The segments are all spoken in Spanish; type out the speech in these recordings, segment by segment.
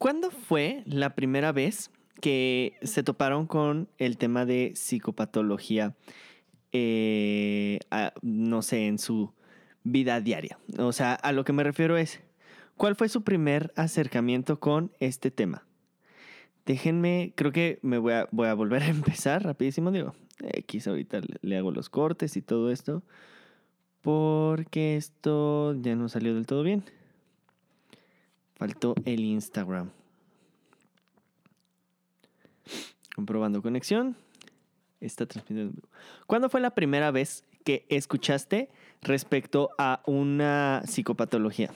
¿Cuándo fue la primera vez que se toparon con el tema de psicopatología, eh, no sé, en su vida diaria? O sea, a lo que me refiero es, ¿cuál fue su primer acercamiento con este tema? Déjenme, creo que me voy a, voy a volver a empezar rapidísimo, digo, X ahorita le hago los cortes y todo esto, porque esto ya no salió del todo bien. Faltó el Instagram. Comprobando conexión. Está transmitiendo. ¿Cuándo fue la primera vez que escuchaste respecto a una psicopatología?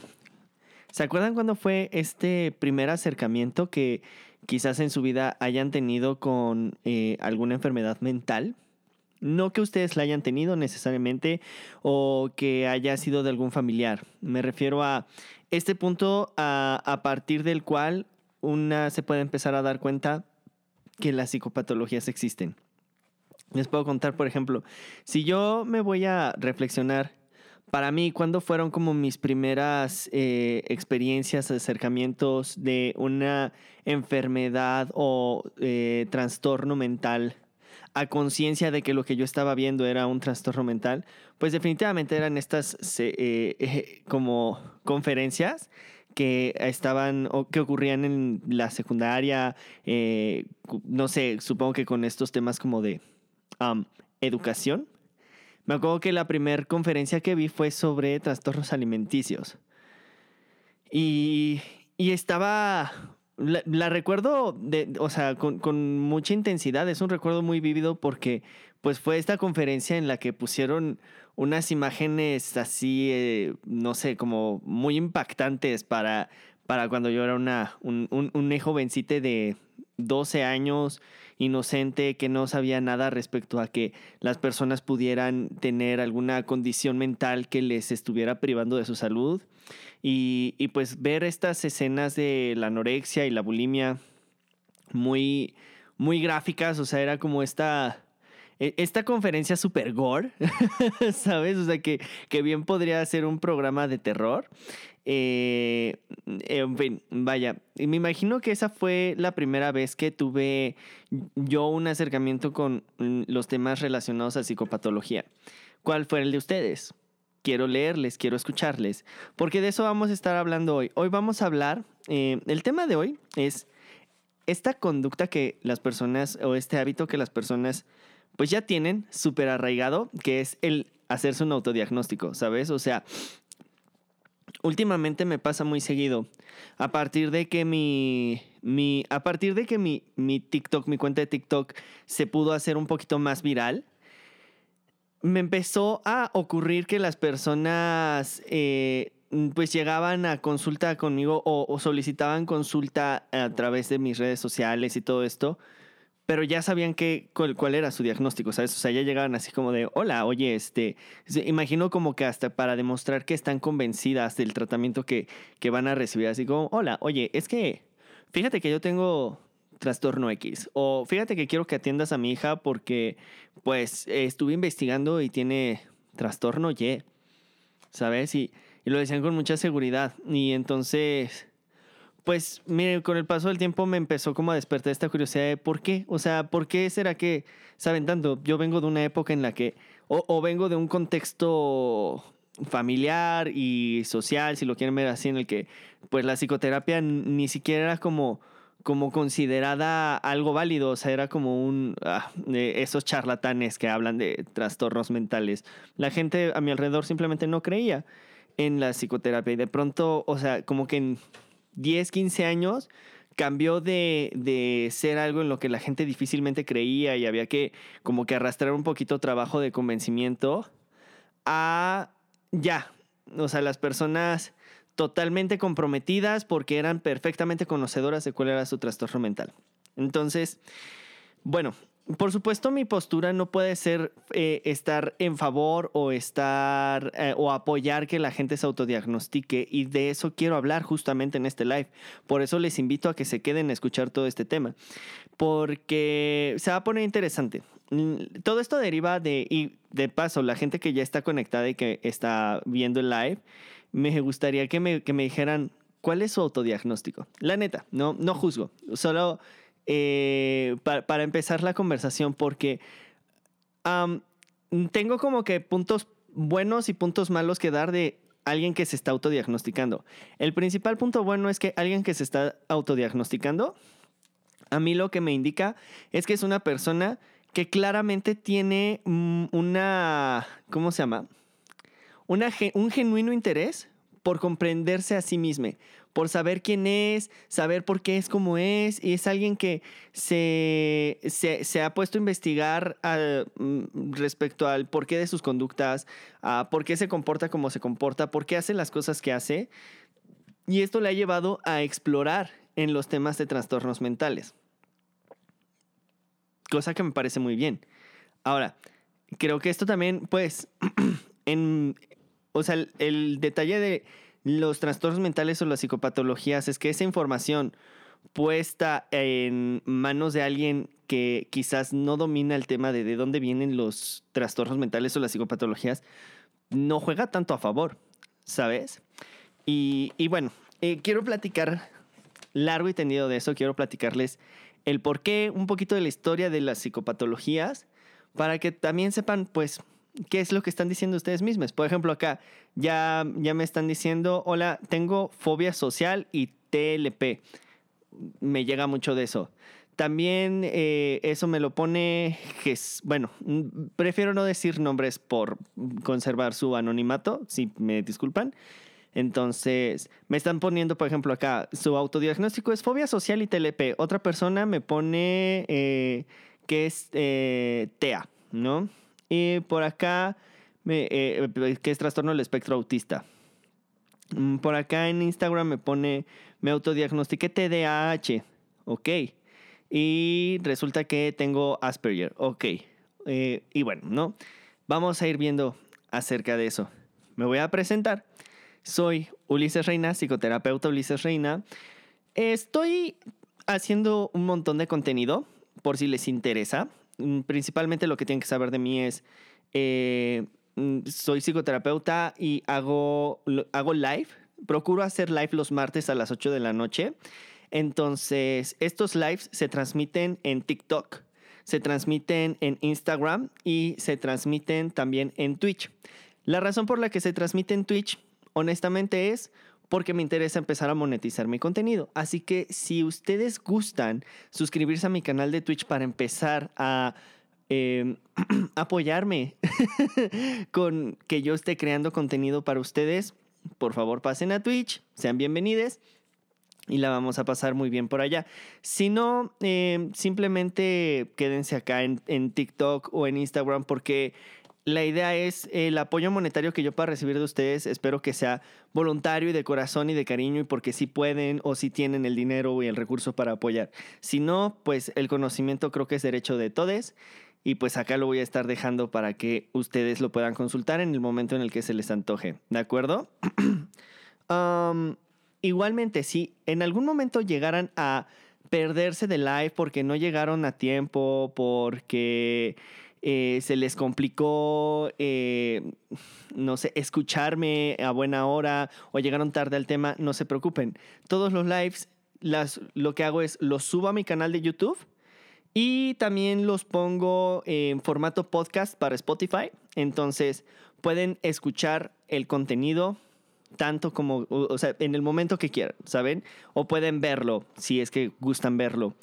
¿Se acuerdan cuándo fue este primer acercamiento que quizás en su vida hayan tenido con eh, alguna enfermedad mental? No que ustedes la hayan tenido necesariamente o que haya sido de algún familiar. Me refiero a este punto a, partir del cual una se puede empezar a dar cuenta que las psicopatologías existen. Les puedo contar, por ejemplo, si yo me voy a reflexionar para mí, ¿cuándo fueron como mis primeras eh, experiencias, acercamientos de una enfermedad o eh, trastorno mental a conciencia de que lo que yo estaba viendo era un trastorno mental, pues definitivamente eran estas eh, eh, como conferencias que estaban o que ocurrían en la secundaria, eh, no sé, supongo que con estos temas como de educación. Me acuerdo que la primera conferencia que vi fue sobre trastornos alimenticios. Y, y estaba la, recuerdo, de, o sea, con, mucha intensidad. Es un recuerdo muy vívido porque, pues, fue esta conferencia en la que pusieron unas imágenes así, eh, no sé, como muy impactantes para, para cuando yo era una, un, un, un jovencite de 12 años inocente que no sabía nada respecto a que las personas pudieran tener alguna condición mental que les estuviera privando de su salud. Y, y pues ver estas escenas de la anorexia y la bulimia muy, muy gráficas, o sea, era como esta... E, esta conferencia super gore, ¿sabes? O sea, que, que bien podría ser un programa de terror. Eh, en fin, vaya, me imagino que esa fue la primera vez que tuve yo un acercamiento con los temas relacionados a psicopatología. ¿Cuál fue el de ustedes? Quiero leerles, quiero escucharles, porque de eso vamos a estar hablando hoy. Hoy vamos a hablar, eh, el tema de hoy es esta conducta que las personas, o este hábito que las personas, pues ya tienen súper arraigado, que es el hacerse un autodiagnóstico, ¿sabes? O sea, últimamente me pasa muy seguido. A partir de que mi, mi a partir de que mi, mi TikTok, mi cuenta de TikTok se pudo hacer un poquito más viral, me empezó a ocurrir que las personas eh, pues llegaban a consulta conmigo o, o, solicitaban consulta a través de mis redes sociales y todo esto pero ya sabían que, cuál, era su diagnóstico, ¿sabes? O sea, ya llegaban así como de, hola, oye, este, imagino como que hasta para demostrar que están convencidas del tratamiento que, que van a recibir, así como, hola, oye, es que, fíjate que yo tengo trastorno X, o fíjate que quiero que atiendas a mi hija porque, pues, estuve investigando y tiene trastorno Y, ¿sabes? Y, y lo decían con mucha seguridad, y entonces pues mire, con el paso del tiempo me empezó como a despertar esta curiosidad de por qué, o sea, ¿por qué será que, saben tanto? Yo vengo de una época en la que, o, vengo de un contexto familiar y social, si lo quieren ver así, en el que pues la psicoterapia ni siquiera era como, como considerada algo válido, o sea, era como un, ah, esos charlatanes que hablan de trastornos mentales. La gente a mi alrededor simplemente no creía en la psicoterapia y de pronto, o sea, como que 10, 15 años cambió de, de, ser algo en lo que la gente difícilmente creía y había que como que arrastrar un poquito trabajo de convencimiento a ya, o sea, las personas totalmente comprometidas porque eran perfectamente conocedoras de cuál era su trastorno mental. Entonces, bueno, por supuesto, mi postura no puede ser eh, estar en favor o estar eh, o apoyar que la gente se autodiagnostique y de eso quiero hablar justamente en este live. Por eso les invito a que se queden a escuchar todo este tema, porque se va a poner interesante. Mm, todo esto deriva de, y de paso, la gente que ya está conectada y que está viendo el live, me gustaría que me, que me dijeran ¿cuál es su autodiagnóstico? La neta, no, no juzgo, solo eh, para, empezar la conversación, porque tengo como que puntos buenos y puntos malos que dar de alguien que se está autodiagnosticando. El principal punto bueno es que alguien que se está autodiagnosticando, a mí lo que me indica es que es una persona que claramente tiene mm, una, ¿cómo se llama? un genuino interés por comprenderse a sí mismo, por saber quién es, saber por qué es como es, y es alguien que se, se, ha puesto a investigar mm, respecto al porqué de sus conductas, a por qué se comporta como se comporta, por qué hace las cosas que hace, y esto le ha llevado a explorar en los temas de trastornos mentales. Cosa que me parece muy bien. Ahora, creo que esto también, pues, en, o sea, el, detalle de los trastornos mentales o las psicopatologías es que esa información puesta en manos de alguien que quizás no domina el tema de de dónde vienen los trastornos mentales o las psicopatologías, no juega tanto a favor, ¿sabes? Y, bueno, eh, quiero platicar largo y tendido de eso, quiero platicarles el porqué, un poquito de la historia de las psicopatologías, para que también sepan, pues, qué es lo que están diciendo ustedes mismos. Por ejemplo, acá ya, ya me están diciendo, hola, tengo fobia social y TLP. Me llega mucho de eso. También eh, eso me lo pone, bueno, prefiero no decir nombres por conservar su anonimato, si me disculpan. Entonces, me están poniendo, por ejemplo, acá, su autodiagnóstico es fobia social y TLP. Otra persona me pone eh, que es eh, TEA, ¿no? Y por acá, eh, que es trastorno del espectro autista. Mm, por acá en Instagram me pone, me autodiagnostiqué TDAH. Ok. Y resulta que tengo Asperger. Ok. Eh, y bueno, ¿no? Vamos a ir viendo acerca de eso. Me voy a presentar. Soy Ulises Reina, psicoterapeuta Ulises Reina. Estoy haciendo un montón de contenido, por si les interesa. Mm, principalmente lo que tienen que saber de mí es, eh, mm, soy psicoterapeuta y hago, hago live. Procuro hacer live los martes a las 8 de la noche. Entonces, estos lives se transmiten en TikTok, se transmiten en Instagram y se transmiten también en Twitch. La razón por la que se transmite en Twitch, honestamente, es porque me interesa empezar a monetizar mi contenido. Así que si ustedes gustan suscribirse a mi canal de Twitch para empezar a em, apoyarme con que yo esté creando contenido para ustedes, por favor pasen a Twitch, sean bienvenidos y la vamos a pasar muy bien por allá. Si no, em, simplemente quédense acá en, en TikTok o en Instagram porque la idea es el apoyo monetario que yo pueda recibir de ustedes, espero que sea voluntario y de corazón y de cariño y porque si pueden o si tienen el dinero y el recurso para apoyar. Si no, pues el conocimiento creo que es derecho de todos y pues acá lo voy a estar dejando para que ustedes lo puedan consultar en el momento en el que se les antoje. ¿De acuerdo? igualmente, si en algún momento llegaran a perderse de live porque no llegaron a tiempo, porque eh, se les complicó, eh, no sé, escucharme a buena hora o llegaron tarde al tema, no se preocupen. Todos los lives, las, lo que hago es los subo a mi canal de YouTube y también los pongo en formato podcast para Spotify. Entonces pueden escuchar el contenido tanto como, o sea, en el momento que quieran, ¿saben? O pueden verlo si es que gustan verlo.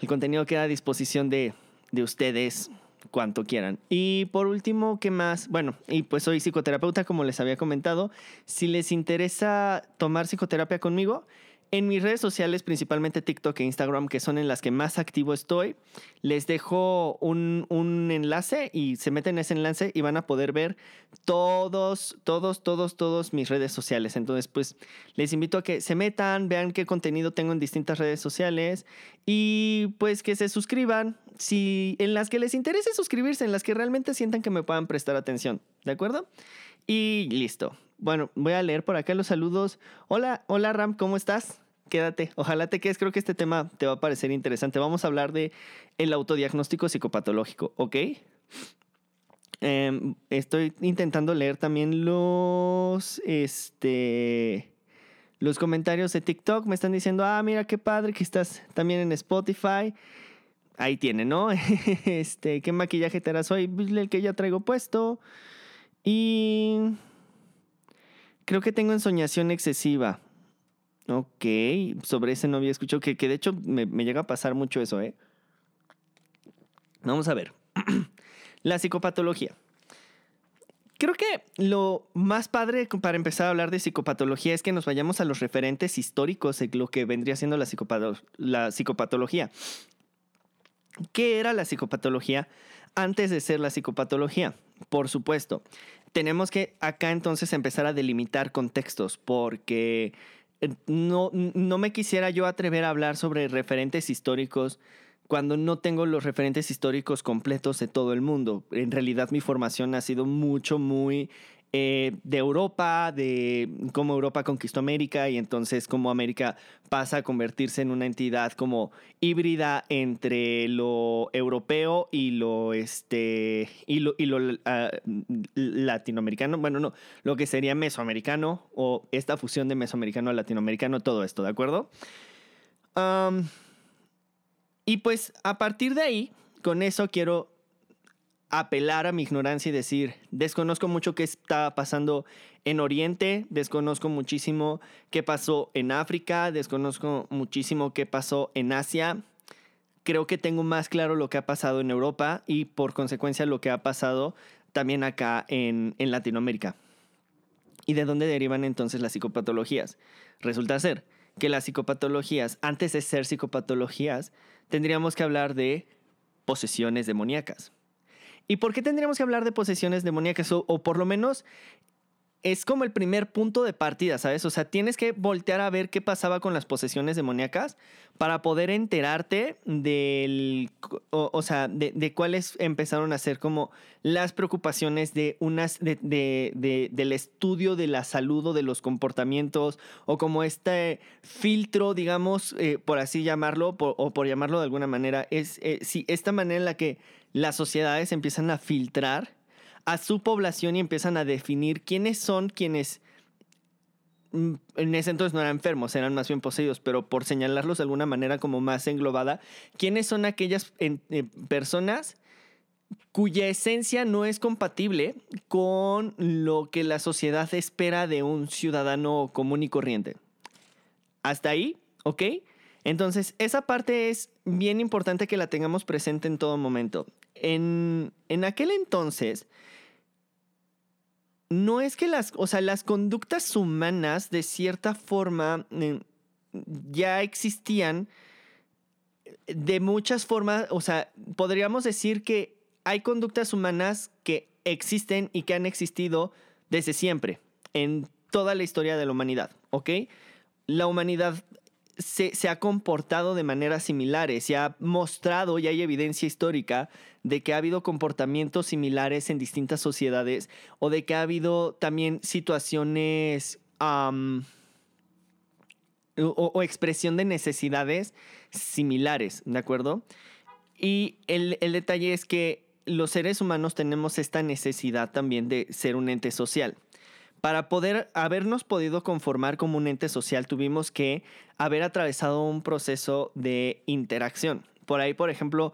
El contenido queda a disposición de, de ustedes cuanto quieran. Y por último, ¿qué más? Bueno, y pues soy psicoterapeuta, como les había comentado. Si les interesa tomar psicoterapia conmigo, en mis redes sociales, principalmente TikTok e Instagram, que son en las que más activo estoy, les dejo un, un, enlace y se meten en ese enlace y van a poder ver todos, todos, todos, todos mis redes sociales. Entonces, pues les invito a que se metan, vean qué contenido tengo en distintas redes sociales y pues que se suscriban si en las que les interese suscribirse, en las que realmente sientan que me puedan prestar atención. ¿De acuerdo? Y listo. Bueno, voy a leer por acá los saludos. Hola, hola Ram, ¿cómo estás? Quédate. Ojalá te quedes. Creo que este tema te va a parecer interesante. Vamos a hablar de el autodiagnóstico psicopatológico, ¿ok? Em, estoy intentando leer también los, este, los comentarios de TikTok me están diciendo, ah, mira qué padre que estás también en Spotify. Ahí tiene, ¿no? este, ¿qué maquillaje te harás hoy? Pues, el que ya traigo puesto. Y creo que tengo ensoñación excesiva. Ok, sobre ese no había escuchado, que, que de hecho me, me llega a pasar mucho eso, ¿eh? Vamos a ver. La psicopatología. Creo que lo más padre para empezar a hablar de psicopatología es que nos vayamos a los referentes históricos de lo que vendría siendo la, la psicopatología. ¿Qué era la psicopatología antes de ser la psicopatología? Por supuesto, tenemos que acá entonces empezar a delimitar contextos porque no, no me quisiera yo atrever a hablar sobre referentes históricos cuando no tengo los referentes históricos completos de todo el mundo. En realidad mi formación ha sido mucho, muy eh, de Europa, de cómo Europa conquistó América y entonces cómo América pasa a convertirse en una entidad como híbrida entre lo europeo y lo, este, y lo, y lo ah, latinoamericano. Bueno, no, lo que sería mesoamericano o esta fusión de mesoamericano a latinoamericano, todo esto, ¿de acuerdo? Y pues a partir de ahí, con eso quiero apelar a mi ignorancia y decir, desconozco mucho qué está pasando en Oriente, desconozco muchísimo qué pasó en África, desconozco muchísimo qué pasó en Asia. Creo que tengo más claro lo que ha pasado en Europa y por consecuencia lo que ha pasado también acá en, en Latinoamérica. ¿Y de dónde derivan entonces las psicopatologías? Resulta ser que las psicopatologías, antes de ser psicopatologías, tendríamos que hablar de posesiones demoníacas. ¿Y por qué tendríamos que hablar de posesiones demoníacas? O, por lo menos es como el primer punto de partida, ¿sabes? O sea, tienes que voltear a ver qué pasaba con las posesiones demoníacas para poder enterarte del, o, sea, de, cuáles empezaron a ser como las preocupaciones de unas, de, del estudio de la salud o de los comportamientos, o como este filtro, digamos, eh, por así llamarlo, o por llamarlo de alguna manera, es eh, esta manera en la que las sociedades empiezan a filtrar a su población y empiezan a definir quiénes son quienes mm, en ese entonces no eran enfermos, eran más bien poseídos, pero por señalarlos de alguna manera como más englobada, ¿quiénes son aquellas eh, personas cuya esencia no es compatible con lo que la sociedad espera de un ciudadano común y corriente? Hasta ahí, ¿ok? Entonces, esa parte es bien importante que la tengamos presente en todo momento. En, en aquel entonces, no es que las, o sea, las conductas humanas de cierta forma eh, ya existían de muchas formas, o sea, podríamos decir que hay conductas humanas que existen y que han existido desde siempre, en toda la historia de la humanidad, ¿ok? La humanidad se, ha comportado de maneras similares, se ha mostrado y hay evidencia histórica de que ha habido comportamientos similares en distintas sociedades o de que ha habido también situaciones o, expresión de necesidades similares, ¿de acuerdo? Y el, el detalle es que los seres humanos tenemos esta necesidad también de ser un ente social para poder habernos podido conformar como un ente social, tuvimos que haber atravesado un proceso de interacción. Por ahí, por ejemplo,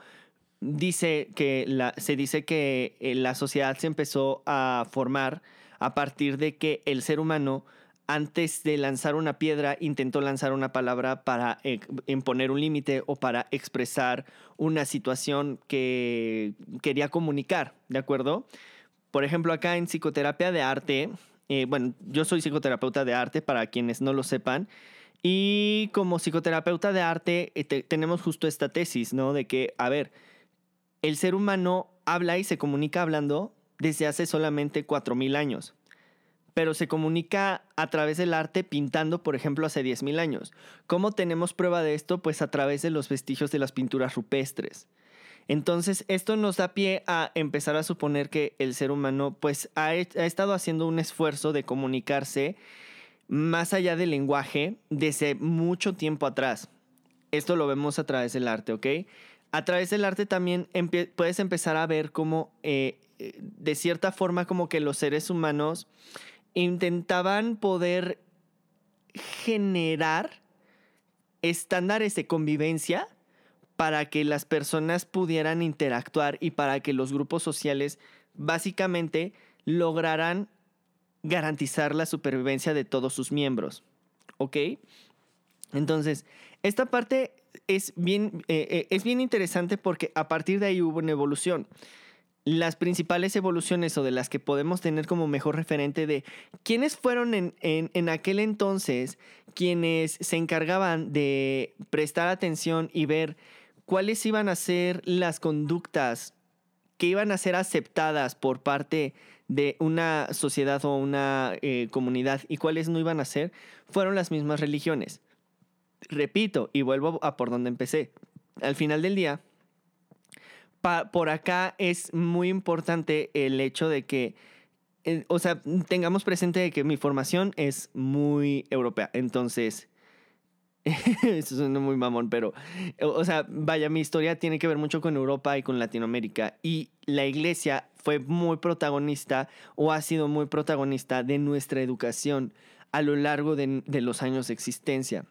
dice que se dice que eh, la sociedad se empezó a formar a partir de que el ser humano antes de lanzar una piedra intentó lanzar una palabra para imponer un límite o para expresar una situación que quería comunicar, ¿de acuerdo? Por ejemplo, acá en psicoterapia de arte eh, bueno, yo soy psicoterapeuta de arte, para quienes no lo sepan. Y como psicoterapeuta de arte eh, tenemos justo esta tesis, ¿no? De que, a ver, el ser humano habla y se comunica hablando desde hace solamente 4.000 años, pero se comunica a través del arte pintando, por ejemplo, hace 10.000 años. ¿Cómo tenemos prueba de esto? Pues a través de los vestigios de las pinturas rupestres. Entonces, esto nos da pie a empezar a suponer que el ser humano pues ha, estado haciendo un esfuerzo de comunicarse más allá del lenguaje desde mucho tiempo atrás. Esto lo vemos a través del arte, ¿ok? A través del arte también puedes empezar a ver cómo, eh, de cierta forma, como que los seres humanos intentaban poder generar estándares de convivencia para que las personas pudieran interactuar y para que los grupos sociales básicamente lograran garantizar la supervivencia de todos sus miembros. ¿Ok? Entonces, esta parte es bien, eh, eh, es bien interesante porque a partir de ahí hubo una evolución. Las principales evoluciones o de las que podemos tener como mejor referente de quiénes fueron en, en aquel entonces quienes se encargaban de prestar atención y ver cuáles iban a ser las conductas que iban a ser aceptadas por parte de una sociedad o una eh, comunidad y cuáles no iban a ser, fueron las mismas religiones. Repito, y vuelvo a por donde empecé. Al final del día, por acá es muy importante el hecho de que, eh, o sea, tengamos presente que mi formación es muy europea. Entonces, eso suena muy mamón, pero, o sea, vaya, mi historia tiene que ver mucho con Europa y con Latinoamérica. Y la iglesia fue muy protagonista o ha sido muy protagonista de nuestra educación a lo largo de, de los años de existencia.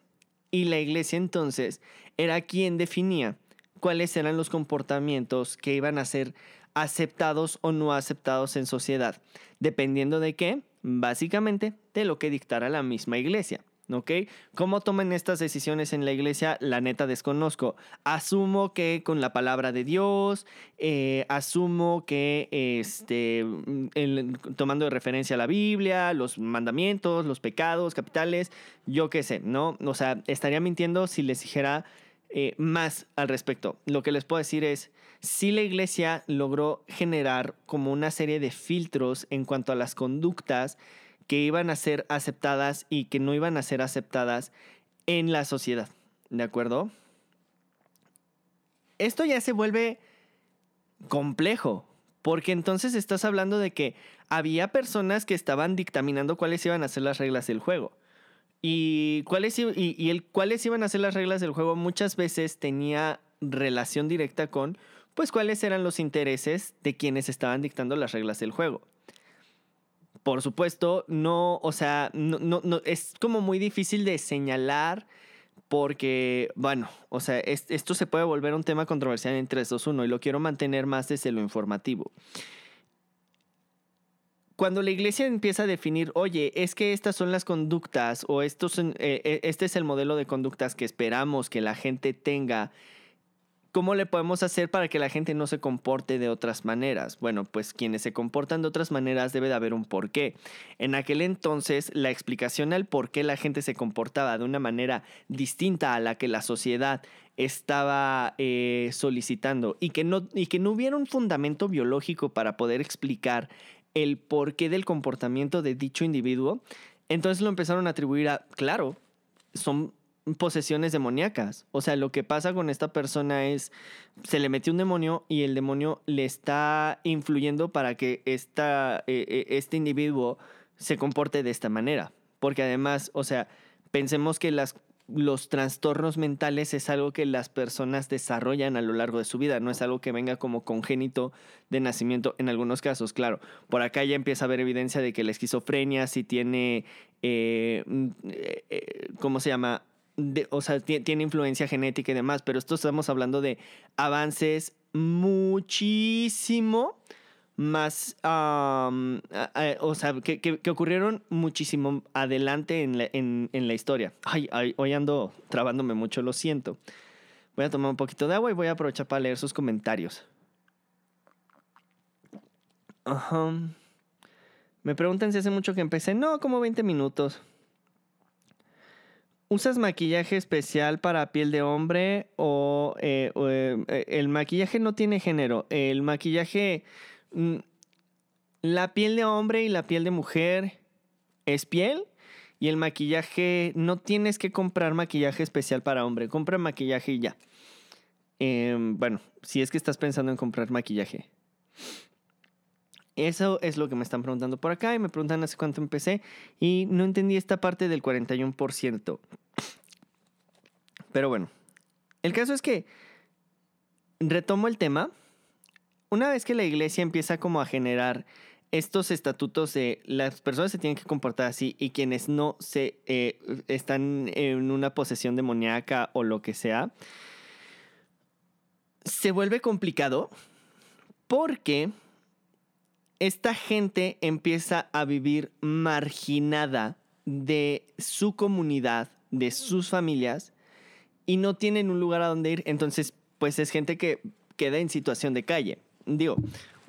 Y la iglesia entonces era quien definía cuáles eran los comportamientos que iban a ser aceptados o no aceptados en sociedad, dependiendo de qué, básicamente, de lo que dictara la misma iglesia. ¿Ok? ¿Cómo toman estas decisiones en la iglesia? La neta desconozco. Asumo que con la palabra de Dios, eh, asumo que este, tomando de referencia a la Biblia, los mandamientos, los pecados capitales, yo qué sé, ¿no? O sea, estaría mintiendo si les dijera eh, más al respecto. Lo que les puedo decir es, si la iglesia logró generar como una serie de filtros en cuanto a las conductas, que iban a ser aceptadas y que no iban a ser aceptadas en la sociedad. ¿De acuerdo? Esto ya se vuelve complejo, porque entonces estás hablando de que había personas que estaban dictaminando cuáles iban a ser las reglas del juego. Y cuáles, y, el, cuáles iban a ser las reglas del juego muchas veces tenía relación directa con, pues, cuáles eran los intereses de quienes estaban dictando las reglas del juego. Por supuesto, no, o sea, no, no, es como muy difícil de señalar porque, bueno, o sea, esto se puede volver un tema controversial en 3, 2, 1 y lo quiero mantener más desde lo informativo. Cuando la iglesia empieza a definir, oye, es que estas son las conductas o estos, eh, eh, este es el modelo de conductas que esperamos que la gente tenga ¿Cómo le podemos hacer para que la gente no se comporte de otras maneras? Bueno, pues quienes se comportan de otras maneras debe de haber un porqué. En aquel entonces, la explicación al por qué la gente se comportaba de una manera distinta a la que la sociedad estaba eh, solicitando y que, no, y que no hubiera un fundamento biológico para poder explicar el porqué del comportamiento de dicho individuo, entonces lo empezaron a atribuir a, claro, son posesiones demoníacas. O sea, lo que pasa con esta persona es, se le metió un demonio y el demonio le está influyendo para que esta, eh, eh, este individuo se comporte de esta manera. Porque además, o sea, pensemos que las, los trastornos mentales es algo que las personas desarrollan a lo largo de su vida, no es algo que venga como congénito de nacimiento en algunos casos, claro. Por acá ya empieza a haber evidencia de que la esquizofrenia sí tiene, eh, mm, ¿cómo se llama? O sea, tiene influencia genética y demás, pero esto estamos hablando de avances muchísimo más, o sea, que, ocurrieron muchísimo adelante en la, en, la historia. Ay, hoy ando trabándome mucho, lo siento. Voy a tomar un poquito de agua y voy a aprovechar para leer sus comentarios. Ajá. Me preguntan si hace mucho que empecé. No, como 20 minutos. ¿Usas maquillaje especial para piel de hombre o, eh, eh, el maquillaje no tiene género? El maquillaje, mm, la piel de hombre y la piel de mujer es piel y el maquillaje, no tienes que comprar maquillaje especial para hombre, compra maquillaje y ya. Em, bueno, si es que estás pensando en comprar maquillaje. Eso es lo que me están preguntando por acá y me preguntan hace cuánto empecé y no entendí esta parte del 41%. Pero bueno, el caso es que retomo el tema. Una vez que la iglesia empieza como a generar estos estatutos de las personas se tienen que comportar así y quienes no se eh, están en una posesión demoníaca o lo que sea, se vuelve complicado porque esta gente empieza a vivir marginada de su comunidad, de sus familias, y no tienen un lugar a donde ir. Entonces, pues es gente que queda en situación de calle. Digo,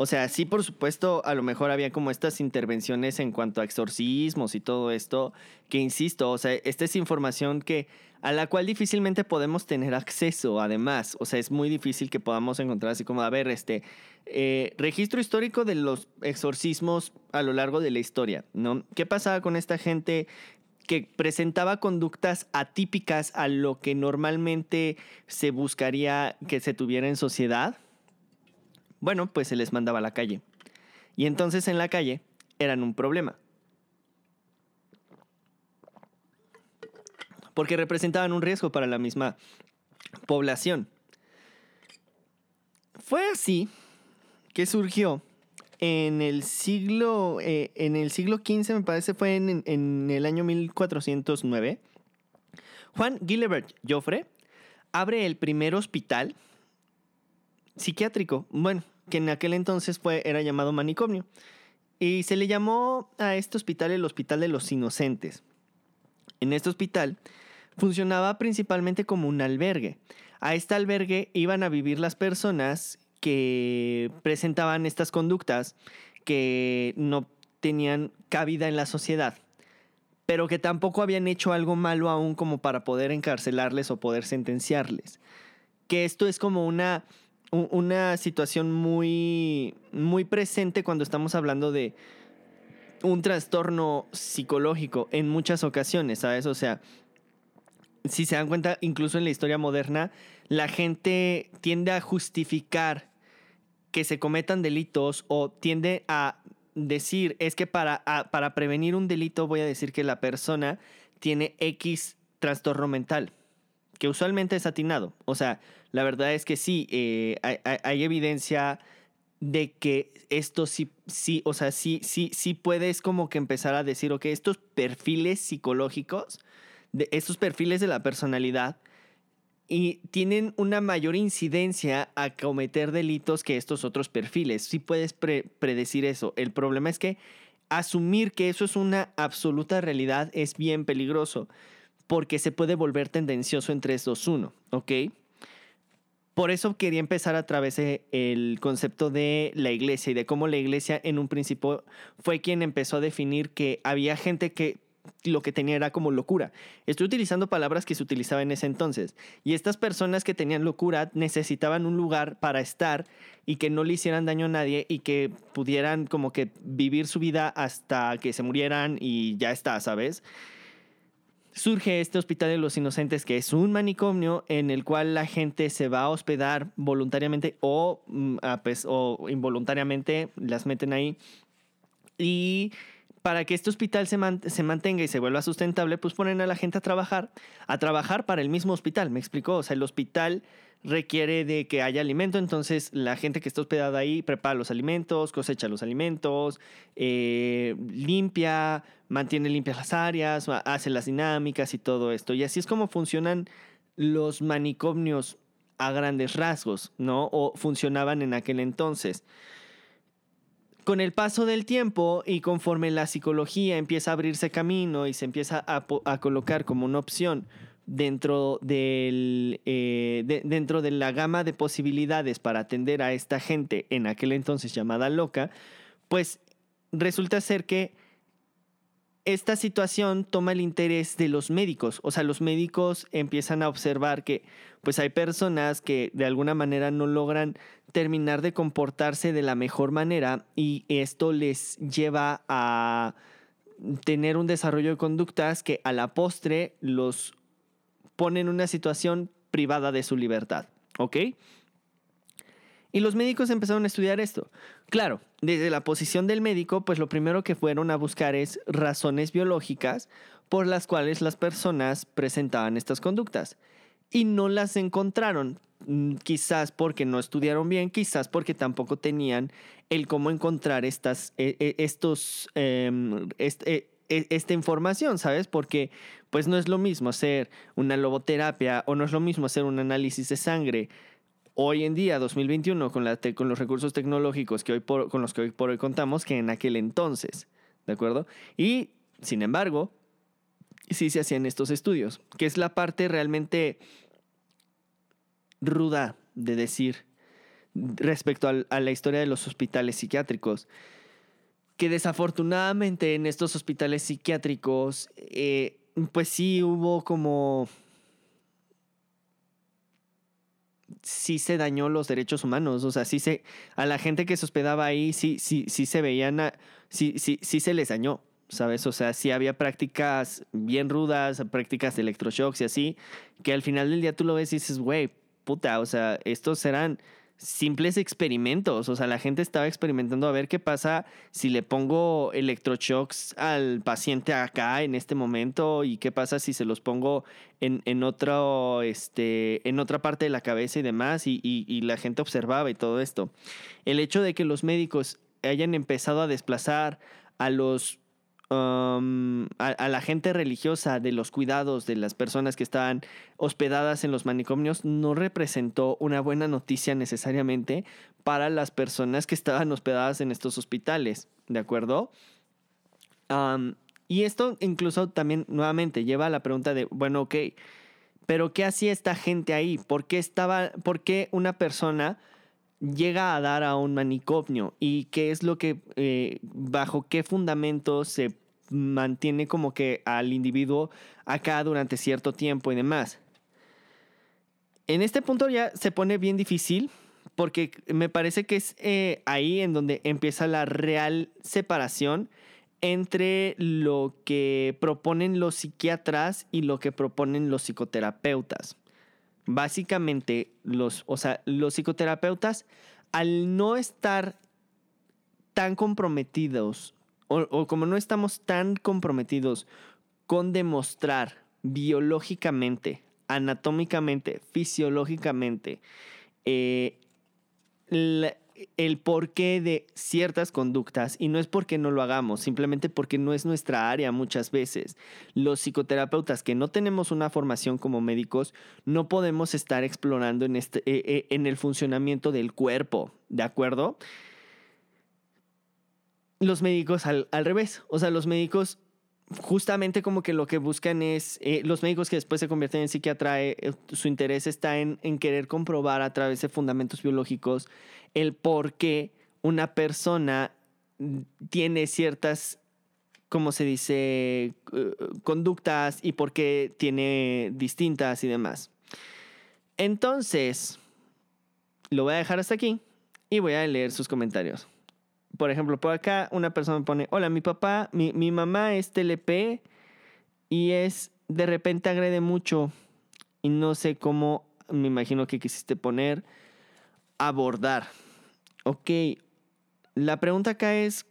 o sea, sí, por supuesto, a lo mejor había como estas intervenciones en cuanto a exorcismos y todo esto, que insisto, o sea, esta es información que a la cual difícilmente podemos tener acceso, además, o sea, es muy difícil que podamos encontrar así como, a ver, este, eh, registro histórico de los exorcismos a lo largo de la historia, ¿no? ¿Qué pasaba con esta gente que presentaba conductas atípicas a lo que normalmente se buscaría que se tuviera en sociedad? Bueno, pues se les mandaba a la calle. Y entonces en la calle eran un problema. Porque representaban un riesgo para la misma población. Fue así que surgió en el siglo, eh, en el siglo XV, me parece, fue en, en el año 1409. Juan Gilbert Joffre abre el primer hospital psiquiátrico, bueno, que en aquel entonces fue, era llamado manicomio. Y se le llamó a este hospital el Hospital de los Inocentes. En este hospital funcionaba principalmente como un albergue. A este albergue iban a vivir las personas que presentaban estas conductas que no tenían cabida en la sociedad, pero que tampoco habían hecho algo malo aún como para poder encarcelarles o poder sentenciarles. Que esto es como una una situación muy, muy presente cuando estamos hablando de un trastorno psicológico en muchas ocasiones, ¿sabes? O sea, si se dan cuenta, incluso en la historia moderna, la gente tiende a justificar que se cometan delitos o tiende a decir, es que para, para prevenir un delito voy a decir que la persona tiene X trastorno mental que usualmente es atinado. O sea, la verdad es que sí, eh, hay, evidencia de que esto sí, sí, o sea, sí, sí, sí puedes como que empezar a decir, ok, estos perfiles psicológicos, de estos perfiles de la personalidad, y tienen una mayor incidencia a cometer delitos que estos otros perfiles. Sí puedes predecir eso. El problema es que asumir que eso es una absoluta realidad es bien peligroso porque se puede volver tendencioso en 3, 2, 1, ¿ok? Por eso quería empezar a través del concepto de la iglesia y de cómo la iglesia en un principio fue quien empezó a definir que había gente que lo que tenía era como locura. Estoy utilizando palabras que se utilizaban en ese entonces. Y estas personas que tenían locura necesitaban un lugar para estar y que no le hicieran daño a nadie y que pudieran como que vivir su vida hasta que se murieran y ya está, ¿sabes? Surge este Hospital de los Inocentes, que es un manicomio en el cual la gente se va a hospedar voluntariamente o, mm, pues, o involuntariamente, las meten ahí. Y para que este hospital se, mantenga y se vuelva sustentable, pues ponen a la gente a trabajar, a trabajar para el mismo hospital, me explicó. O sea, el hospital requiere de que haya alimento, entonces la gente que está hospedada ahí prepara los alimentos, cosecha los alimentos, eh, limpia, mantiene limpias las áreas, hace las dinámicas y todo esto. Y así es como funcionan los manicomios a grandes rasgos, ¿no? O funcionaban en aquel entonces. Con el paso del tiempo y conforme la psicología empieza a abrirse camino y se empieza a, colocar como una opción dentro, eh, dentro de la gama de posibilidades para atender a esta gente en aquel entonces llamada loca, pues resulta ser que esta situación toma el interés de los médicos. O sea, los médicos empiezan a observar que pues hay personas que de alguna manera no logran terminar de comportarse de la mejor manera y esto les lleva a tener un desarrollo de conductas que a la postre los pone en una situación privada de su libertad. ¿Ok? Y los médicos empezaron a estudiar esto. Claro, desde la posición del médico, pues lo primero que fueron a buscar es razones biológicas por las cuales las personas presentaban estas conductas. Y no las encontraron. mm, quizás porque no estudiaron bien, quizás porque tampoco tenían el cómo encontrar estas, e, e, estos, em, e, esta información, ¿sabes? Porque pues no es lo mismo hacer una loboterapia o no es lo mismo hacer un análisis de sangre hoy en día, 2021, con, con los recursos tecnológicos que hoy con los que hoy por hoy contamos, que en aquel entonces, ¿de acuerdo? Y, sin embargo, sí se hacían estos estudios, que es la parte realmente ruda de decir respecto a la historia de los hospitales psiquiátricos, que desafortunadamente en estos hospitales psiquiátricos, eh, pues sí hubo como... sí se dañó los derechos humanos, o sea, sí se, a la gente que se hospedaba ahí, sí, sí, sí se veían, sí, sí, sí se les dañó, ¿sabes? O sea, sí había prácticas bien rudas, prácticas de electroshocks y así, que al final del día tú lo ves y dices, güey, puta, o sea, estos eran simples experimentos. O sea, la gente estaba experimentando a ver qué pasa si le pongo electroshocks al paciente acá en este momento y qué pasa si se los pongo en, en, otro, este, en otra parte de la cabeza y demás. Y, y la gente observaba y todo esto. El hecho de que los médicos hayan empezado a desplazar a los A, la gente religiosa de los cuidados de las personas que estaban hospedadas en los manicomios no representó una buena noticia necesariamente para las personas que estaban hospedadas en estos hospitales, ¿de acuerdo? Y esto incluso también nuevamente lleva a la pregunta de, bueno, ok, pero ¿qué hacía esta gente ahí? ¿Por qué, estaba, por qué una persona llega a dar a un manicomio y qué es lo que, eh, bajo qué fundamento se mantiene como que al individuo acá durante cierto tiempo y demás. En este punto ya se pone bien difícil porque me parece que es eh, ahí en donde empieza la real separación entre lo que proponen los psiquiatras y lo que proponen los psicoterapeutas básicamente los, o sea, los psicoterapeutas, al no estar tan comprometidos, o, como no estamos tan comprometidos con demostrar biológicamente, anatómicamente, fisiológicamente, eh, el porqué de ciertas conductas y no es porque no lo hagamos, simplemente porque no es nuestra área muchas veces. Los psicoterapeutas que no tenemos una formación como médicos no podemos estar explorando en, este, eh, eh, en el funcionamiento del cuerpo, ¿de acuerdo? Los médicos al, al revés, o sea, los médicos justamente como que lo que buscan es, eh, los médicos que después se convierten en psiquiatra, su interés está en, querer comprobar a través de fundamentos biológicos el por qué una persona tiene ciertas, como se dice, eh, conductas y por qué tiene distintas y demás. Entonces, lo voy a dejar hasta aquí y voy a leer sus comentarios por ejemplo, por acá una persona me pone, hola, mi papá, mi, mamá es TLP y es, de repente agrede mucho y no sé cómo, me imagino que quisiste poner, abordar. Ok, la pregunta acá es,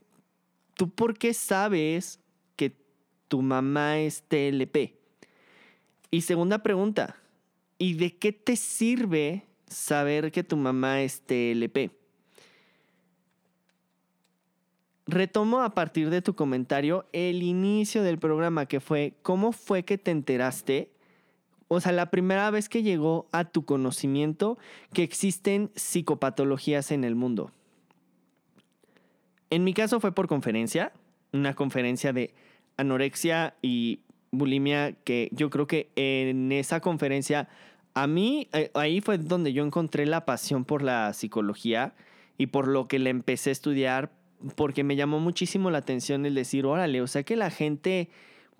¿tú por qué sabes que tu mamá es TLP? Y segunda pregunta, ¿y de qué te sirve saber que tu mamá es TLP? Retomo a partir de tu comentario el inicio del programa que fue ¿cómo fue que te enteraste? O sea, la primera vez que llegó a tu conocimiento que existen psicopatologías en el mundo. En mi caso fue por conferencia, una conferencia de anorexia y bulimia que yo creo que en esa conferencia a mí eh, ahí fue donde yo encontré la pasión por la psicología y por lo que le empecé a estudiar porque me llamó muchísimo la atención el decir, órale, o sea que la gente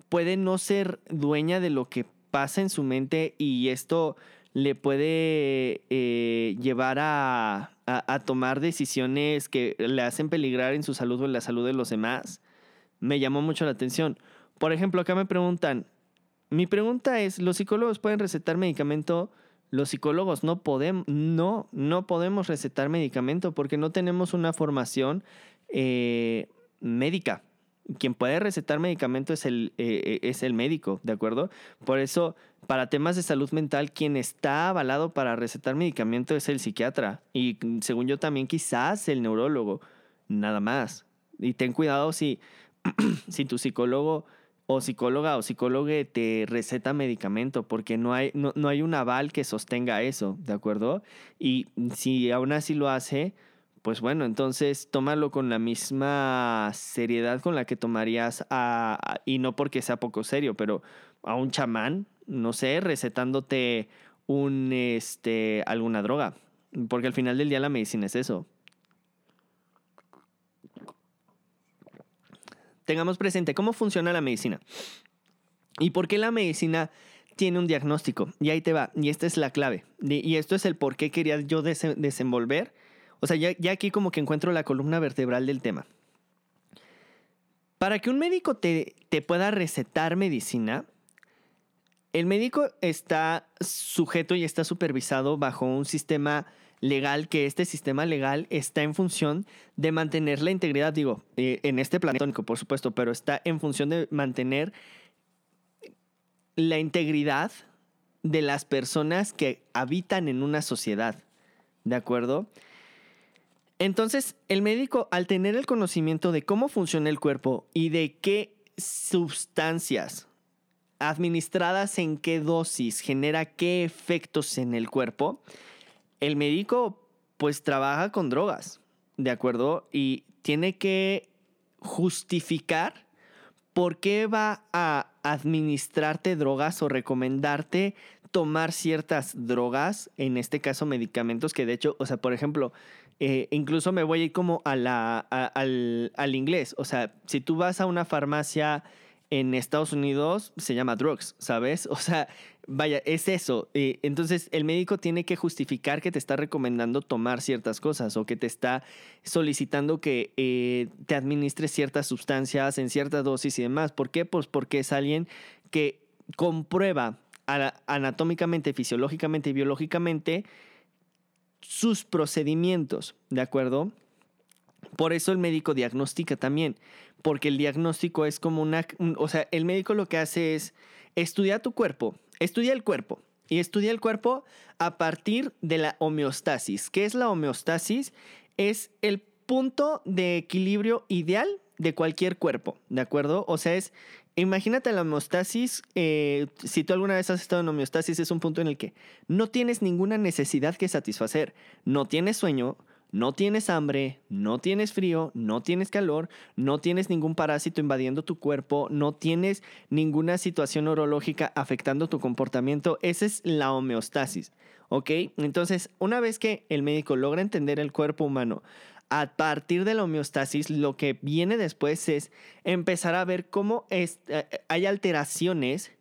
puede no ser dueña de lo que pasa en su mente y esto le puede eh, llevar a, a, tomar decisiones que le hacen peligrar en su salud o en la salud de los demás. Me llamó mucho la atención. Por ejemplo, acá me preguntan, mi pregunta es, ¿los psicólogos pueden recetar medicamento? Los psicólogos no podemos, no, no podemos recetar medicamento porque no tenemos una formación eh, médica. Quien puede recetar medicamento es el, eh, eh, es el médico, ¿de acuerdo? Por eso, para temas de salud mental, quien está avalado para recetar medicamento es el psiquiatra. Y según yo también quizás el neurólogo, nada más. Y ten cuidado si, si tu psicólogo o psicóloga o psicólogo te receta medicamento, porque no hay, no, no hay un aval que sostenga eso, ¿de acuerdo? Y si aún así lo hace, pues bueno, entonces tómalo con la misma seriedad con la que tomarías a, y no porque sea poco serio, pero a un chamán, no sé, recetándote un este alguna droga, porque al final del día la medicina es eso. Tengamos presente cómo funciona la medicina y por qué la medicina tiene un diagnóstico. Y ahí te va, y esta es la clave. Y esto es el por qué quería yo desenvolver o sea, ya, aquí como que encuentro la columna vertebral del tema. Para que un médico te, te pueda recetar medicina, el médico está sujeto y está supervisado bajo un sistema legal, que este sistema legal está en función de mantener la integridad, digo, eh, en este planetónico, por supuesto, pero está en función de mantener la integridad de las personas que habitan en una sociedad. ¿De acuerdo? Entonces, el médico, al tener el conocimiento de cómo funciona el cuerpo y de qué sustancias administradas en qué dosis genera qué efectos en el cuerpo, el médico pues trabaja con drogas, ¿de acuerdo? Y tiene que justificar por qué va a administrarte drogas o recomendarte tomar ciertas drogas, en este caso medicamentos, que de hecho, o sea, por ejemplo, eh, incluso me voy a ir como a la, al, al, inglés. O sea, si tú vas a una farmacia en Estados Unidos, se llama drugs, ¿sabes? O sea, vaya, es eso. Eh, entonces, el médico tiene que justificar que te está recomendando tomar ciertas cosas o que te está solicitando que eh, te administres ciertas sustancias en cierta dosis y demás. ¿Por qué? Pues porque es alguien que comprueba anatómicamente, fisiológicamente y biológicamente sus procedimientos, ¿de acuerdo? Por eso el médico diagnostica también, porque el diagnóstico es como una, o sea, el médico lo que hace es estudiar tu cuerpo, estudia el cuerpo y estudia el cuerpo a partir de la homeostasis. ¿Qué es la homeostasis? Es el punto de equilibrio ideal de cualquier cuerpo, ¿de acuerdo? O sea, es Imagínate la homeostasis, eh, si tú alguna vez has estado en homeostasis, es un punto en el que no tienes ninguna necesidad que satisfacer, no tienes sueño, no tienes hambre, no tienes frío, no tienes calor, no tienes ningún parásito invadiendo tu cuerpo, no tienes ninguna situación neurológica afectando tu comportamiento. Esa es la homeostasis, ¿ok? Entonces, una vez que el médico logra entender el cuerpo humano, a partir de la homeostasis, lo que viene después es empezar a ver cómo eh, hay alteraciones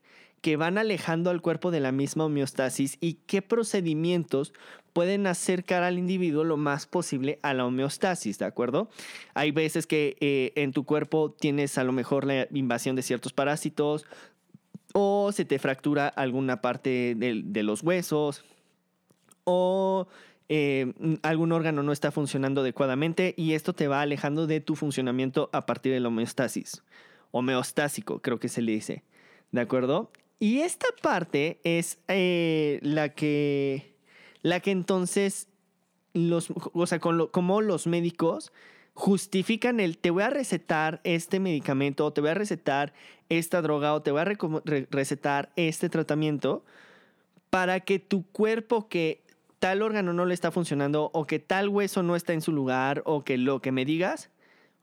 que van alejando al cuerpo de la misma homeostasis y qué procedimientos pueden acercar al individuo lo más posible a la homeostasis, ¿de acuerdo? Hay veces que eh, en tu cuerpo tienes a lo mejor la invasión de ciertos parásitos o se te fractura alguna parte de los huesos o eh, algún órgano no está funcionando adecuadamente y esto te va alejando de tu funcionamiento a partir de la homeostasis. Homeostásico, creo que se le dice. ¿De acuerdo? Y esta parte es eh, la que. La que entonces. Los, o sea, como los médicos justifican el te voy a recetar este medicamento, o te voy a recetar esta droga, o te voy a recetar este tratamiento para que tu cuerpo que tal órgano no le está funcionando o que tal hueso no está en su lugar o que lo que me digas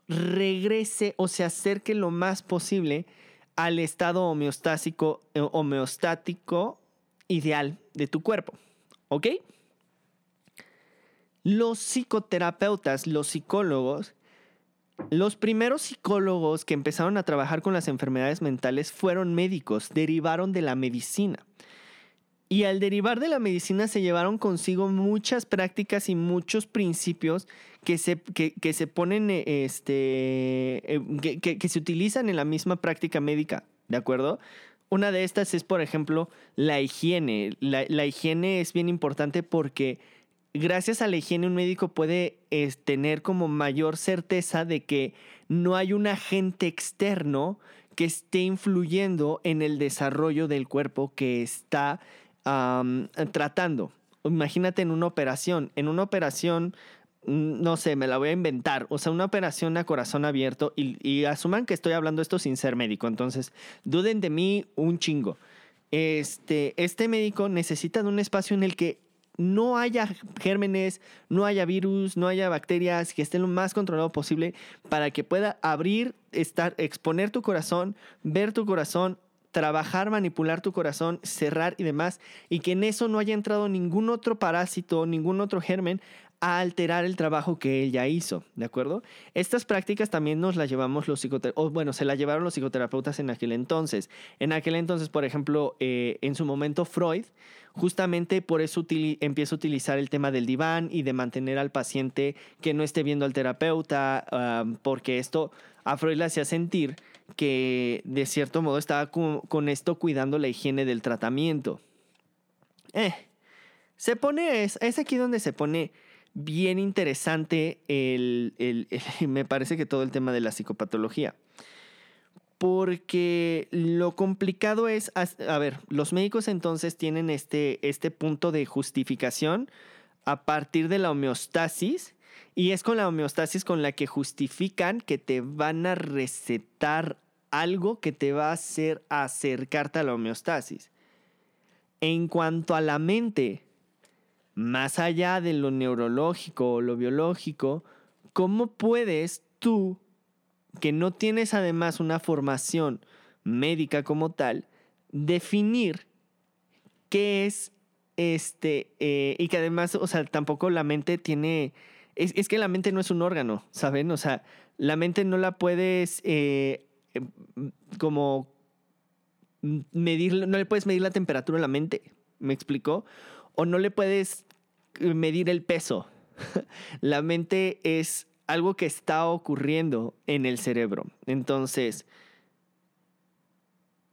regrese o se acerque lo más posible al estado homeostásico, eh, homeostático ideal de tu cuerpo. ¿Ok? Los psicoterapeutas, los psicólogos, los primeros psicólogos que empezaron a trabajar con las enfermedades mentales fueron médicos, derivaron de la medicina. Y al derivar de la medicina se llevaron consigo muchas prácticas y muchos principios que se, que, se ponen, eh, este, eh, que, se utilizan en la misma práctica médica, ¿de acuerdo? Una de estas es, por ejemplo, la higiene. La, higiene es bien importante porque gracias a la higiene un médico puede tener como mayor certeza de que no hay un agente externo que esté influyendo en el desarrollo del cuerpo que está tratando. Imagínate en una operación. En una operación, no sé, me la voy a inventar. O sea, una operación a corazón abierto y, y asuman que estoy hablando esto sin ser médico. Entonces, duden de mí un chingo. Este, este médico necesita de un espacio en el que no haya gérmenes, no haya virus, no haya bacterias, que esté lo más controlado posible para que pueda abrir, estar, exponer tu corazón, ver tu corazón, trabajar, manipular tu corazón, cerrar y demás, y que en eso no haya entrado ningún otro parásito, ningún otro germen a alterar el trabajo que él ya hizo, ¿de acuerdo? Estas prácticas también nos las llevamos los psicoterapeutas, bueno, se las llevaron los psicoterapeutas en aquel entonces. En aquel entonces, por ejemplo, eh, en su momento Freud, justamente por eso empieza a utilizar el tema del diván y de mantener al paciente que no esté viendo al terapeuta, porque esto a Freud le hacía sentir que de cierto modo estaba con, esto cuidando la higiene del tratamiento. Eh, se pone, es, es aquí donde se pone bien interesante el, me parece que todo el tema de la psicopatología. Porque lo complicado es, a ver, los médicos entonces tienen este, este punto de justificación a partir de la homeostasis y es con la homeostasis con la que justifican que te van a recetar algo que te va a hacer acercarte a la homeostasis. En cuanto a la mente, más allá de lo neurológico o lo biológico, ¿cómo puedes tú, que no tienes además una formación médica como tal, definir qué es este, eh, y que además, o sea, tampoco la mente tiene, es, que la mente no es un órgano, ¿saben? O sea, la mente no la puedes eh, como medir, no le puedes medir la temperatura a la mente, ¿me explicó? O no le puedes medir el peso. la mente es algo que está ocurriendo en el cerebro. Entonces,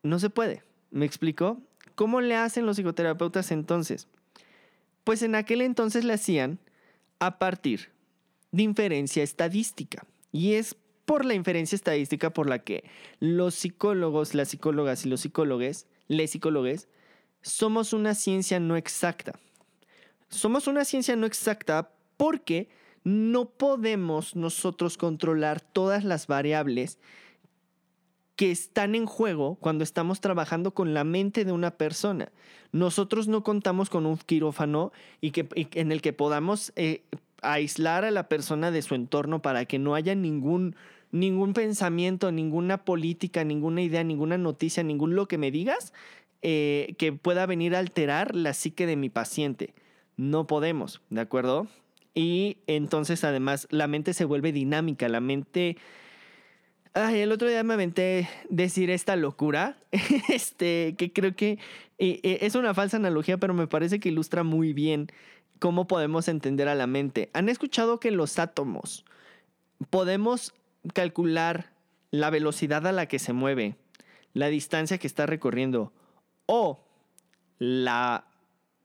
no se puede. ¿Me explicó? ¿Cómo le hacen los psicoterapeutas entonces? Pues en aquel entonces le hacían a partir de inferencia estadística. Y es por la inferencia estadística por la que los psicólogos, las psicólogas y los psicólogos, les psicólogos, somos una ciencia no exacta. Somos una ciencia no exacta porque no podemos nosotros controlar todas las variables que están en juego cuando estamos trabajando con la mente de una persona. Nosotros no contamos con un quirófano y que, en el que podamos eh, aislar a la persona de su entorno para que no haya ningún, ningún pensamiento, ninguna política, ninguna idea, ninguna noticia, ningún lo que me digas eh, que pueda venir a alterar la psique de mi paciente no podemos, ¿de acuerdo? Y entonces además la mente se vuelve dinámica, la mente... Ay, el otro día me aventé decir esta locura, este, que creo que es una falsa analogía, pero me parece que ilustra muy bien cómo podemos entender a la mente. ¿Han escuchado que los átomos podemos calcular la velocidad a la que se mueve, la distancia que está recorriendo o la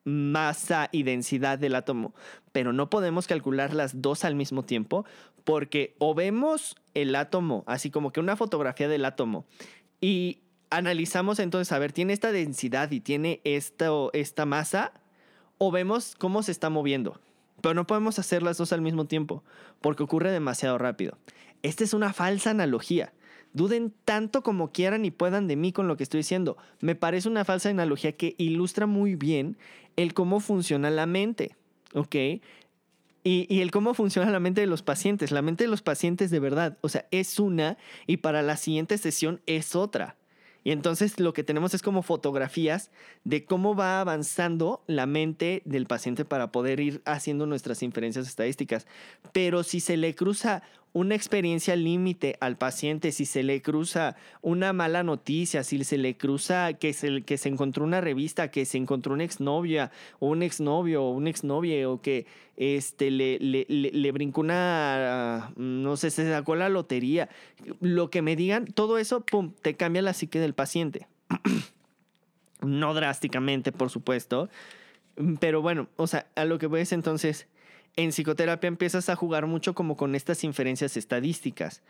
masa y densidad del átomo, pero no podemos calcular las dos al mismo tiempo porque o vemos el átomo, así como que una fotografía del átomo, y analizamos entonces, a ver, tiene esta densidad y tiene esto, esta masa, o vemos cómo se está moviendo. Pero no podemos hacer las dos al mismo tiempo porque ocurre demasiado rápido. Esta es una falsa analogía. Duden tanto como quieran y puedan de mí con lo que estoy diciendo. Me parece una falsa analogía que ilustra muy bien el cómo funciona la mente. ¿Ok? Y, el cómo funciona la mente de los pacientes. La mente de los pacientes de verdad, o sea, es una y para la siguiente sesión es otra. Y entonces lo que tenemos es como fotografías de cómo va avanzando la mente del paciente para poder ir haciendo nuestras inferencias estadísticas. Pero si se le cruza una experiencia límite al paciente, si se le cruza una mala noticia, si se le cruza que se, que se encontró una revista, que se encontró una exnovia o un exnovio o un exnovio o que este, le, le, le, brincó una, no sé, se sacó la lotería, lo que me digan, todo eso, te cambia la psique del paciente. no drásticamente, por supuesto, Pero bueno, o sea, a lo que ves entonces, en psicoterapia empiezas a jugar mucho como con estas inferencias estadísticas.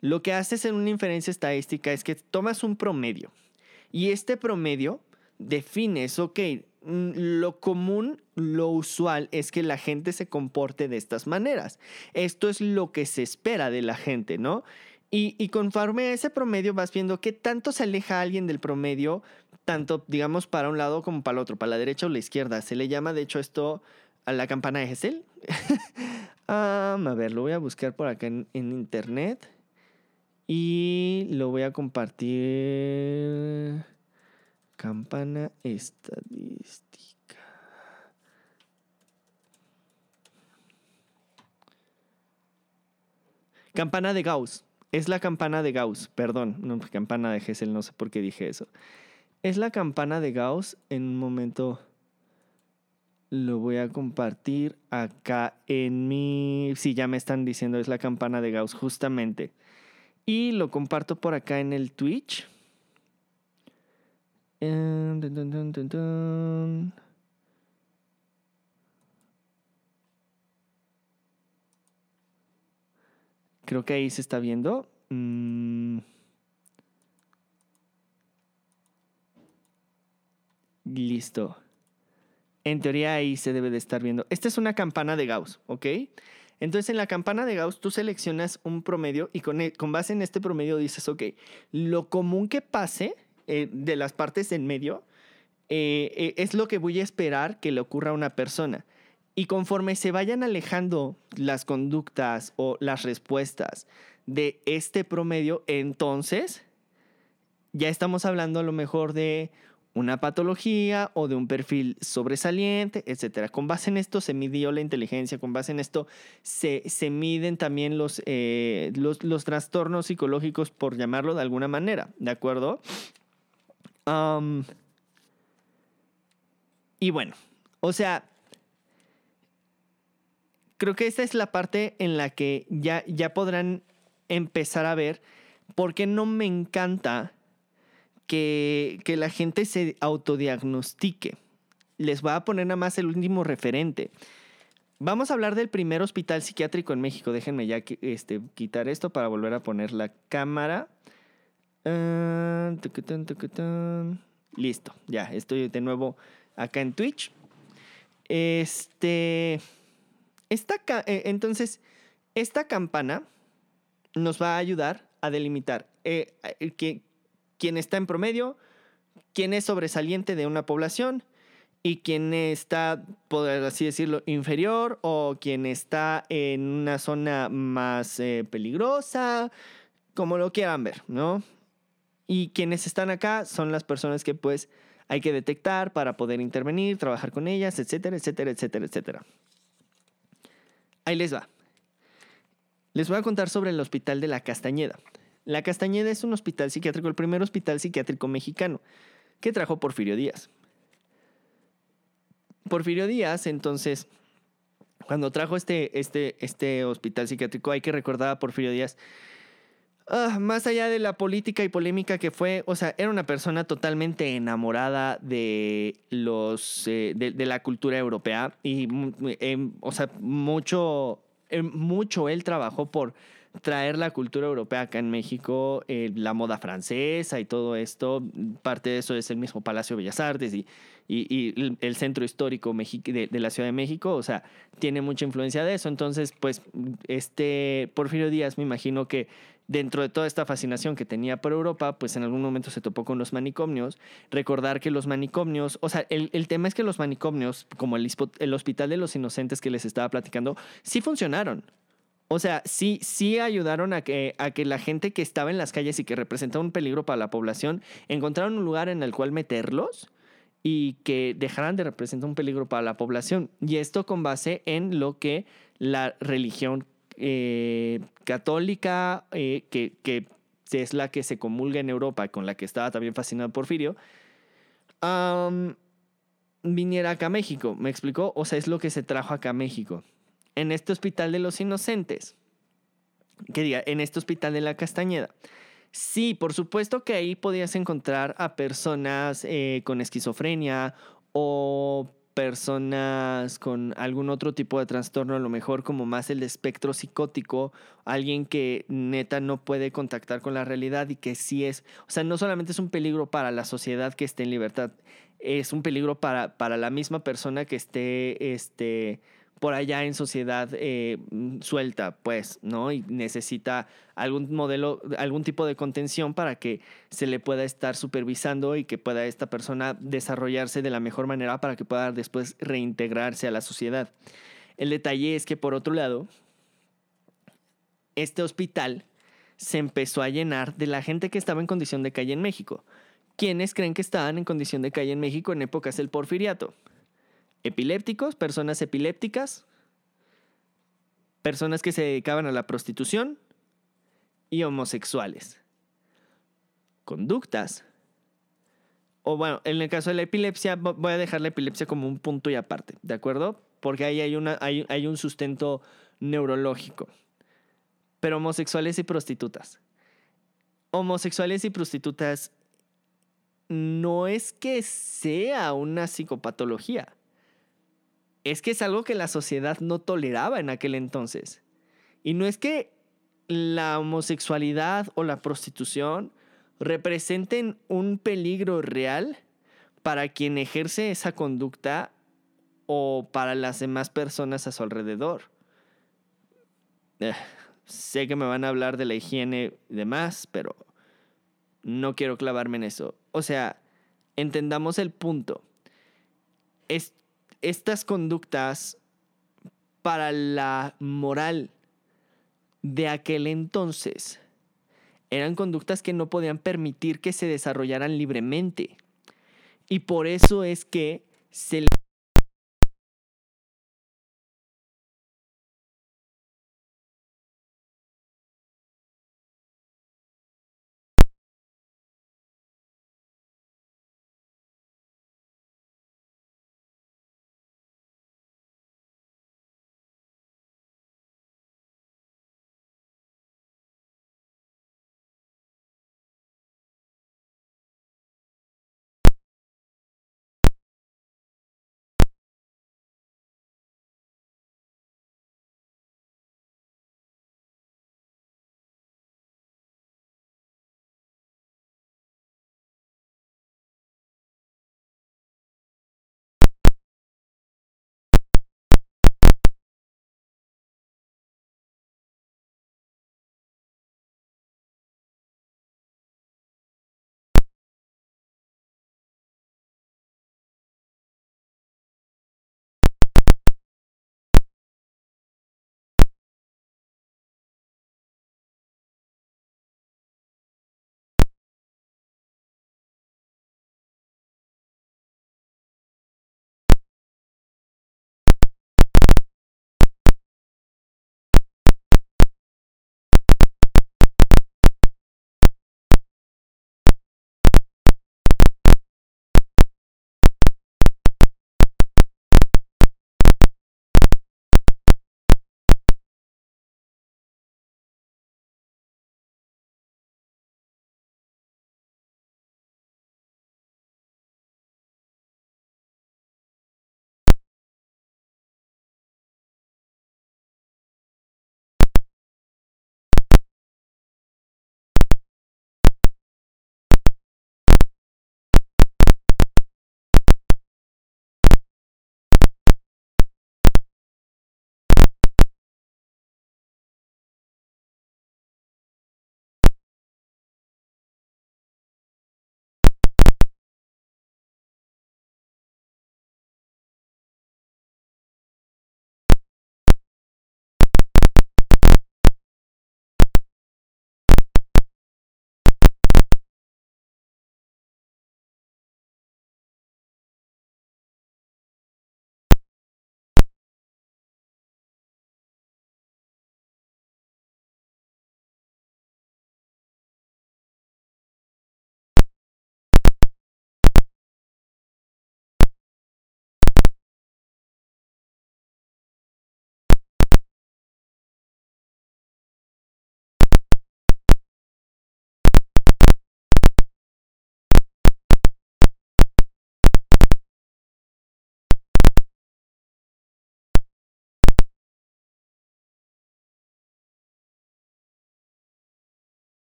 Lo que haces en una inferencia estadística es que tomas un promedio y este promedio defines, ok, mm, lo común, lo usual es que la gente se comporte de estas maneras. Esto es lo que se espera de la gente, ¿no? Y, conforme a ese promedio vas viendo qué tanto se aleja alguien del promedio, tanto, digamos, para un lado como para el otro, para la derecha o la izquierda. Se le llama, de hecho, esto a la campana de Gesell. a ver, lo voy a buscar por acá en internet. Y lo voy a compartir. Campana estadística. Campana de Gauss. Es la campana de Gauss. Perdón, no, campana de Hessel, no sé por qué dije eso. Es la campana de Gauss. En un momento lo voy a compartir acá en mi... Sí, ya me están diciendo, es la campana de Gauss, justamente. Y lo comparto por acá en el Twitch. Creo que ahí se está viendo. Mm. Listo. En teoría ahí se debe de estar viendo. Esta es una campana de Gauss, ¿ok? Entonces en la campana de Gauss tú seleccionas un promedio y con, e, con base en este promedio dices, ok, lo común que pase eh, de las partes en medio, eh, eh, es lo que voy a esperar que le ocurra a una persona. Y conforme se vayan alejando las conductas o las respuestas de este promedio, entonces ya estamos hablando a lo mejor de una patología o de un perfil sobresaliente, etc. Con base en esto se midió la inteligencia, con base en esto se, se miden también los, los, los, trastornos psicológicos, por llamarlo de alguna manera, ¿de acuerdo? y bueno, o sea, creo que esta es la parte en la que ya, ya podrán empezar a ver por qué no me encanta que, que la gente se autodiagnostique. Les voy a poner nada más el último referente. Vamos a hablar del primer hospital psiquiátrico en México. Déjenme ya este, quitar esto para volver a poner la cámara. Ah, Listo, ya estoy de nuevo acá en Twitch. Este. Esta, eh, entonces, esta campana nos va a ayudar a delimitar eh, eh, quién está en promedio, quién es sobresaliente de una población y quién está, por así decirlo, inferior o quién está en una zona más peligrosa, como lo quieran ver, ¿no? Y quienes están acá son las personas que pues hay que detectar para poder intervenir, trabajar con ellas, etcétera, etcétera, etcétera, etcétera. Ahí les va. Les voy a contar sobre el Hospital de la Castañeda. La Castañeda es un hospital psiquiátrico, el primer hospital psiquiátrico mexicano que trajo Porfirio Díaz. Porfirio Díaz, entonces, cuando trajo este, este, este hospital psiquiátrico, hay que recordar a Porfirio Díaz Ah, más allá de la política y polémica que fue, o sea, era una persona totalmente enamorada de los eh, de, la cultura europea y, em, o sea, mucho, em, mucho él trabajó por traer la cultura europea acá en México, eh, la moda francesa y todo esto. Parte de eso es el mismo Palacio de Bellas Artes y, el centro histórico de, la Ciudad de México, o sea, tiene mucha influencia de eso. Entonces, pues, este Porfirio Díaz, me imagino que dentro de toda esta fascinación que tenía por Europa, pues en algún momento se topó con los manicomios. Recordar que los manicomios, o sea, el, tema es que los manicomios, como el, Hospital de los Inocentes que les estaba platicando, sí funcionaron. O sea, sí, sí ayudaron a que, a que la gente que estaba en las calles y que representaba un peligro para la población encontraran un lugar en el cual meterlos y que dejaran de representar un peligro para la población. Y esto con base en lo que la religión eh, católica, eh, que, que, es la que se comulga en Europa, con la que estaba también fascinado Porfirio, viniera acá a México. ¿Me explicó? O sea, es lo que se trajo acá a México. En este hospital de los inocentes. Que diga, en este hospital de la Castañeda. Sí, por supuesto que ahí podías encontrar a personas eh, con esquizofrenia o personas con algún otro tipo de trastorno, a lo mejor como más el espectro psicótico, alguien que neta no puede contactar con la realidad y que sí es, o sea, no solamente es un peligro para la sociedad que esté en libertad, es un peligro para, para la misma persona que esté, este, por allá en sociedad eh, suelta, pues, ¿no? Y necesita algún modelo, algún tipo de contención para que se le pueda estar supervisando y que pueda esta persona desarrollarse de la mejor manera para que pueda después reintegrarse a la sociedad. El detalle es que, por otro lado, este hospital se empezó a llenar de la gente que estaba en condición de calle en México. ¿Quiénes creen que estaban en condición de calle en México en épocas del porfiriato? Epilépticos, personas epilépticas, personas que se dedicaban a la prostitución y homosexuales. Conductas. O bueno, en el caso de la epilepsia, voy a dejar la epilepsia como un punto y aparte, ¿de acuerdo? Porque ahí hay, una, hay, hay un sustento neurológico. Pero homosexuales y prostitutas. Homosexuales y prostitutas no es que sea una psicopatología es que es algo que la sociedad no toleraba en aquel entonces. Y no es que la homosexualidad o la prostitución representen un peligro real para quien ejerce esa conducta o para las demás personas a su alrededor. Eh, sé que me van a hablar de la higiene y demás, pero no quiero clavarme en eso. O sea, entendamos el punto. Estas conductas para la moral de aquel entonces eran conductas que no podían permitir que se desarrollaran libremente. Y por eso es que se les